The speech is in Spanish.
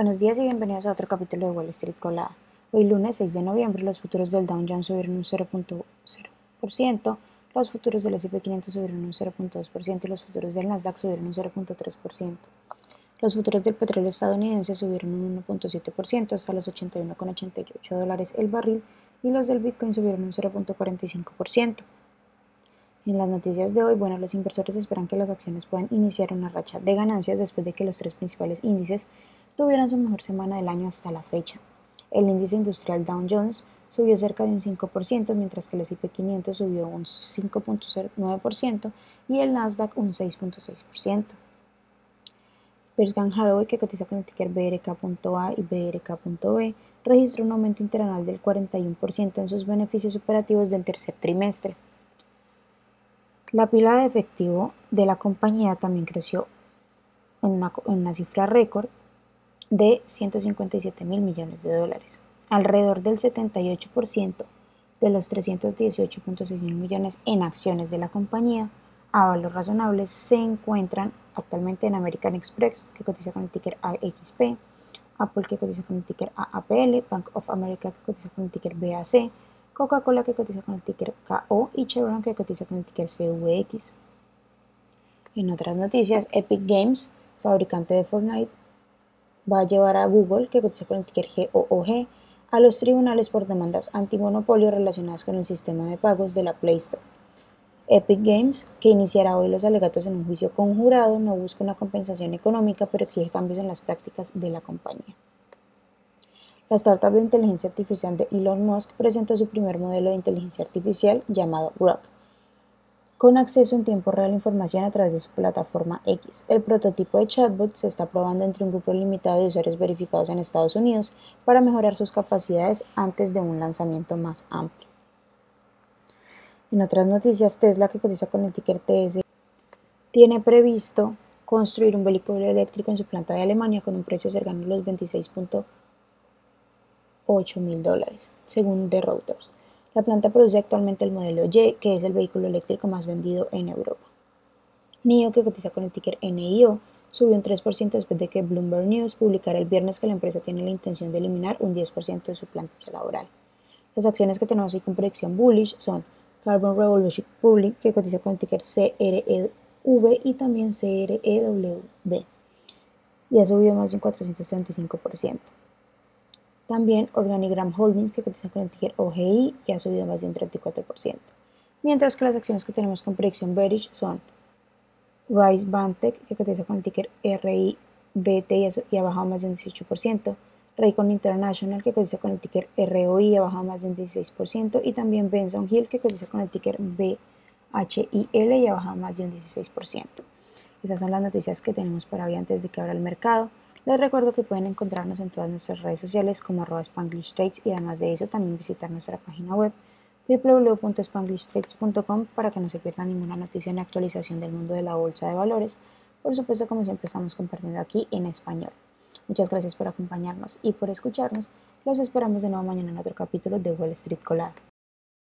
Buenos días y bienvenidos a otro capítulo de Wall Street Colada. Hoy lunes 6 de noviembre los futuros del Dow Jones subieron un 0.0%, los futuros del S&P 500 subieron un 0.2% y los futuros del Nasdaq subieron un 0.3%. Los futuros del petróleo estadounidense subieron un 1.7% hasta los 81,88 dólares el barril y los del Bitcoin subieron un 0.45%. En las noticias de hoy, bueno, los inversores esperan que las acciones puedan iniciar una racha de ganancias después de que los tres principales índices tuvieran su mejor semana del año hasta la fecha. El índice industrial Dow Jones subió cerca de un 5%, mientras que el S&P 500 subió un 5.09% y el Nasdaq un 6.6%. Berkshire Hathaway, que cotiza con el ticker BRK.A y BRK.B, registró un aumento interanual del 41% en sus beneficios operativos del tercer trimestre. La pila de efectivo de la compañía también creció en una, en una cifra récord de 157 mil millones de dólares. Alrededor del 78% de los 318.6 mil millones en acciones de la compañía a valor razonables se encuentran actualmente en American Express, que cotiza con el ticker AXP, Apple, que cotiza con el ticker AAPL, Bank of America, que cotiza con el ticker BAC, Coca-Cola, que cotiza con el ticker KO, y Chevron, que cotiza con el ticker CVX. En otras noticias, Epic Games, fabricante de Fortnite, va a llevar a Google, que cotiza con el ticker GOOG, a los tribunales por demandas antimonopolio relacionadas con el sistema de pagos de la Play Store. Epic Games, que iniciará hoy los alegatos en un juicio conjurado, no busca una compensación económica, pero exige cambios en las prácticas de la compañía. La startup de inteligencia artificial de Elon Musk presentó su primer modelo de inteligencia artificial llamado Grok, con acceso en tiempo real a información a través de su plataforma X. El prototipo de chatbot se está probando entre un grupo limitado de usuarios verificados en Estados Unidos para mejorar sus capacidades antes de un lanzamiento más amplio. En otras noticias, Tesla, que cotiza con el ticker TS, tiene previsto construir un vehículo eléctrico en su planta de Alemania con un precio cercano a los 26.8 mil dólares, según The Reuters. La planta produce actualmente el modelo Y, que es el vehículo eléctrico más vendido en Europa. NIO, que cotiza con el ticker NIO, subió un 3% después de que Bloomberg News publicara el viernes que la empresa tiene la intención de eliminar un 10% de su plantilla laboral. Las acciones que tenemos hoy con predicción bullish son Carbon Revolution Public, que cotiza con el ticker CREV y también CREWB, y ha subido más de un 435%. También Organigram Holdings, que cotiza con el ticker OGI, y ha subido más de un 34%. Mientras que las acciones que tenemos con predicción bearish son Rise Bantech, que cotiza con el ticker RIBT y ha bajado más de un 18%. Raycon International, que cotiza con el ticker ROI, ha bajado más de un 16%. Y también Benson Hill, que cotiza con el ticker BHIL y ha bajado más de un 16%. Esas son las noticias que tenemos para hoy antes de que abra el mercado. Les recuerdo que pueden encontrarnos en todas nuestras redes sociales como arroba Spanglish Trades y además de eso también visitar nuestra página web www.spanglishtrades.com para que no se pierdan ninguna noticia ni actualización del mundo de la bolsa de valores. Por supuesto, como siempre estamos compartiendo aquí en español. Muchas gracias por acompañarnos y por escucharnos. Los esperamos de nuevo mañana en otro capítulo de Wall Street Colada.